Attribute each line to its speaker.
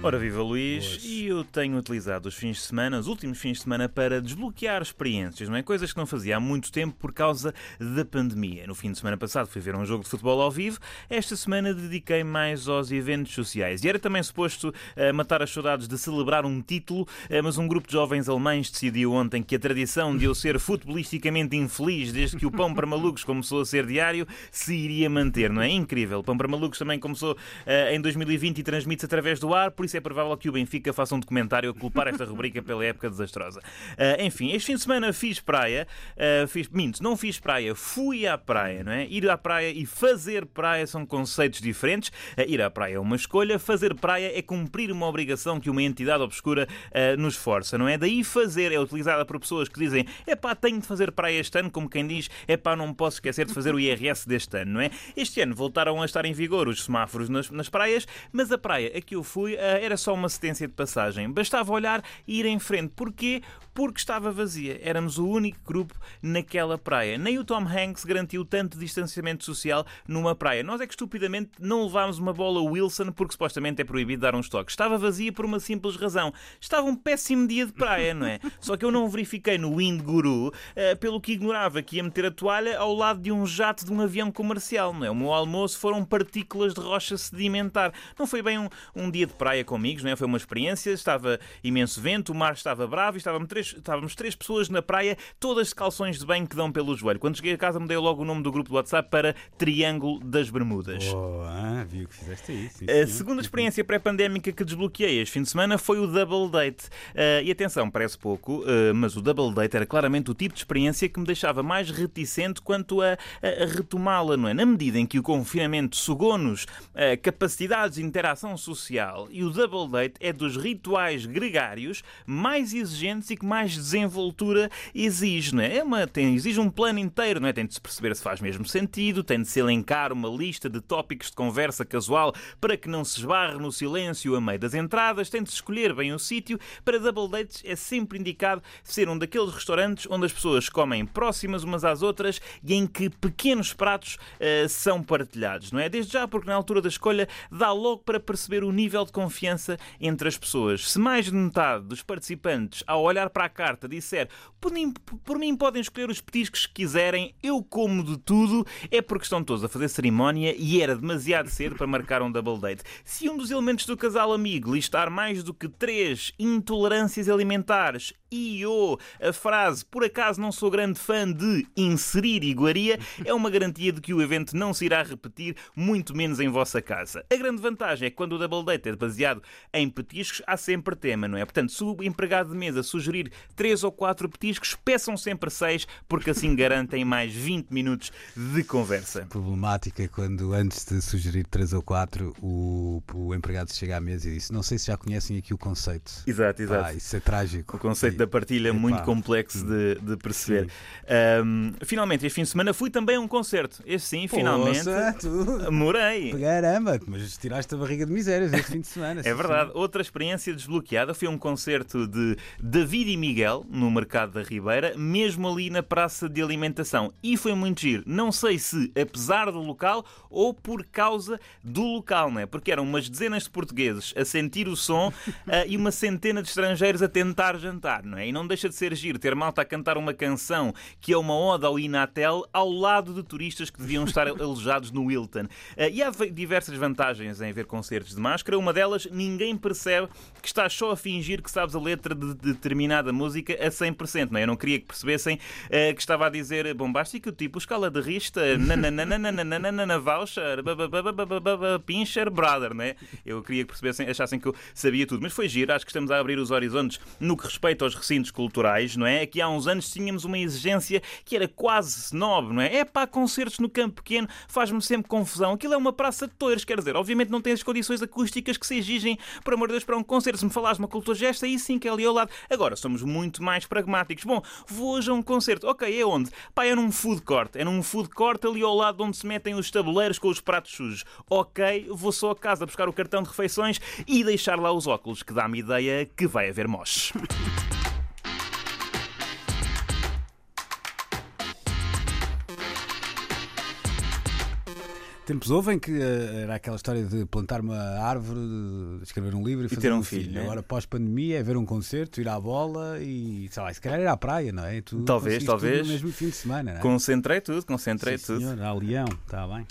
Speaker 1: Ora viva Luís, e eu tenho utilizado os fins de semana, os últimos fins de semana, para desbloquear experiências, não é? Coisas que não fazia há muito tempo por causa da pandemia. No fim de semana passado fui ver um jogo de futebol ao vivo, esta semana dediquei mais aos eventos sociais. E era também suposto uh, matar as saudades de celebrar um título, uh, mas um grupo de jovens alemães decidiu ontem que a tradição de eu ser futbolisticamente infeliz desde que o Pão para Malucos começou a ser diário se iria manter, não é? Incrível. O Pão para Malucos também começou uh, em 2020 e transmite-se através do ar, por isso é provável que o Benfica faça um documentário a culpar esta rubrica pela época desastrosa. Uh, enfim, este fim de semana fiz praia, uh, fiz, minto, não fiz praia, fui à praia, não é? Ir à praia e fazer praia são conceitos diferentes. Uh, ir à praia é uma escolha, fazer praia é cumprir uma obrigação que uma entidade obscura nos força, não é? Daí fazer é utilizada por pessoas que dizem é pá, tenho de fazer praia este ano, como quem diz é pá, não posso esquecer de fazer o IRS deste ano, não é? Este ano voltaram a estar em vigor os semáforos nas, nas praias, mas a praia a que eu fui era só uma assistência de passagem. Bastava olhar e ir em frente. Porquê? Porque estava vazia. Éramos o único grupo naquela praia. Nem o Tom Hanks garantiu tanto distanciamento social numa praia. Nós é que estupidamente não levámos uma bola Wilson porque supostamente é proibido dar uns toques. Estava vazia por uma simples razão. Estava um péssimo dia de praia, não é? Só que eu não verifiquei no Wind Guru, uh, pelo que ignorava que ia meter a toalha ao lado de um jato de um avião comercial, não é? O meu almoço foram partículas de rocha sedimentar. Não foi bem um, um dia de praia com amigos, não é? Foi uma experiência, estava imenso vento, o mar estava bravo e estávamos três, estávamos três pessoas na praia, todas de calções de banho que dão pelo joelho. Quando cheguei a casa, mudei logo o nome do grupo do WhatsApp para Triângulo das Bermudas.
Speaker 2: Oh, ah, viu que fizeste isso.
Speaker 1: A segunda experiência pré-pandémica que desbloqueei este fim de semana foi o Double Date. Uh, e atenção, parece pouco, uh, mas o Double Date era claramente o tipo de experiência que me deixava mais reticente quanto a, a, a retomá-la, não é? Na medida em que o confinamento sugou-nos uh, capacidades de interação social e o Double Date é dos rituais gregários mais exigentes e que mais desenvoltura exige, não é? é uma, tem, exige um plano inteiro, não é? Tem de se perceber se faz mesmo sentido, tem de se elencar uma lista de tópicos de conversa casual para que não se esbarre no silêncio a meio das entradas, tem de escolher bem o sítio. Para double dates é sempre indicado ser um daqueles restaurantes onde as pessoas comem próximas umas às outras e em que pequenos pratos uh, são partilhados, não é? Desde já, porque na altura da escolha dá logo para perceber o nível de confiança entre as pessoas. Se mais de metade dos participantes, ao olhar para a carta, disser por mim, por mim podem escolher os petiscos que quiserem, eu como de tudo, é porque estão todos a fazer cerimónia e era demasiado cedo para marcar um double date. Se um dos elementos do casal amigo listar mais do que três intolerâncias alimentares e ou a frase por acaso não sou grande fã de inserir iguaria é uma garantia de que o evento não se irá repetir, muito menos em vossa casa. A grande vantagem é que quando o double date é baseado em petiscos, há sempre tema, não é? Portanto, se o empregado de mesa sugerir três ou quatro petiscos, peçam sempre seis, porque assim garantem mais 20 minutos de conversa.
Speaker 2: Problemática quando antes de sugerir três ou quatro, o, o empregado chega à mesa e diz: Não sei se já conhecem aqui o conceito.
Speaker 1: Exato, exato.
Speaker 2: Ah, isso é trágico.
Speaker 1: O conceito da partilha é muito complexo de, de perceber. Um, finalmente, este fim de semana fui também a um concerto. Este sim, finalmente.
Speaker 2: Poxa, tu...
Speaker 1: Morei.
Speaker 2: Caramba, mas tiraste a barriga de misérias este fim de semana.
Speaker 1: é verdade. Sim. Outra experiência desbloqueada foi um concerto de David e Miguel no Mercado da Ribeira, mesmo ali na Praça de Alimentação. E foi muito giro. Não sei se apesar do local ou por causa do local, não é? Porque eram umas dezenas de portugueses a sentir o som uh, e uma centena de estrangeiros a tentar jantar não é? E não deixa de ser giro ter malta a cantar uma canção que é uma oda ao Inatel ao lado de turistas que deviam estar alojados no Wilton. Uh, e há diversas vantagens em ver concertos de máscara. Uma delas, ninguém percebe que estás só a fingir que sabes a letra de determinada música a 100%, não é? Eu não queria que percebessem uh, que estava a dizer bombástico, tipo escala de rista, nananana, voucher, pincher, brother, não é? Eu queria que percebessem, achassem que eu sabia tudo. Mas foi giro, acho que estamos a abrir os horizontes no que respeita aos recintos culturais, não é? Aqui há uns anos tínhamos uma exigência que era quase snob, não é? É pá, concertos no campo pequeno faz-me sempre confusão. Aquilo é uma praça de toiros, quer dizer, obviamente não tem as condições acústicas que se exigem, por amor de Deus, para um concerto. Se me falares uma cultura gesta, aí sim que é ali ao lado. Agora, somos muito mais pragmáticos. Bom, vou hoje a um concerto. Ok, é onde? Pá, é num food court. É num food court ali ao lado onde se metem os tabuleiros com os pratos sujos. Ok, vou só a casa buscar o cartão de refeições e deixar lá os óculos, que dá-me ideia que vai haver moche.
Speaker 2: Tempos houve em que eh, era aquela história de plantar uma árvore, de escrever um livro e, fazer
Speaker 1: ter um
Speaker 2: um
Speaker 1: filho,
Speaker 2: filho.
Speaker 1: né?
Speaker 2: Agora, pós-pandemia, é ver um concerto, ir à bola e, sei lá, se calhar ir à praia, não é? Tu
Speaker 1: Talvez, talvez.
Speaker 2: No mesmo fim de semana, não é?
Speaker 1: Concentrei tudo, concentrei
Speaker 2: Sim,
Speaker 1: tudo.
Speaker 2: senhor, a Leão, está bem.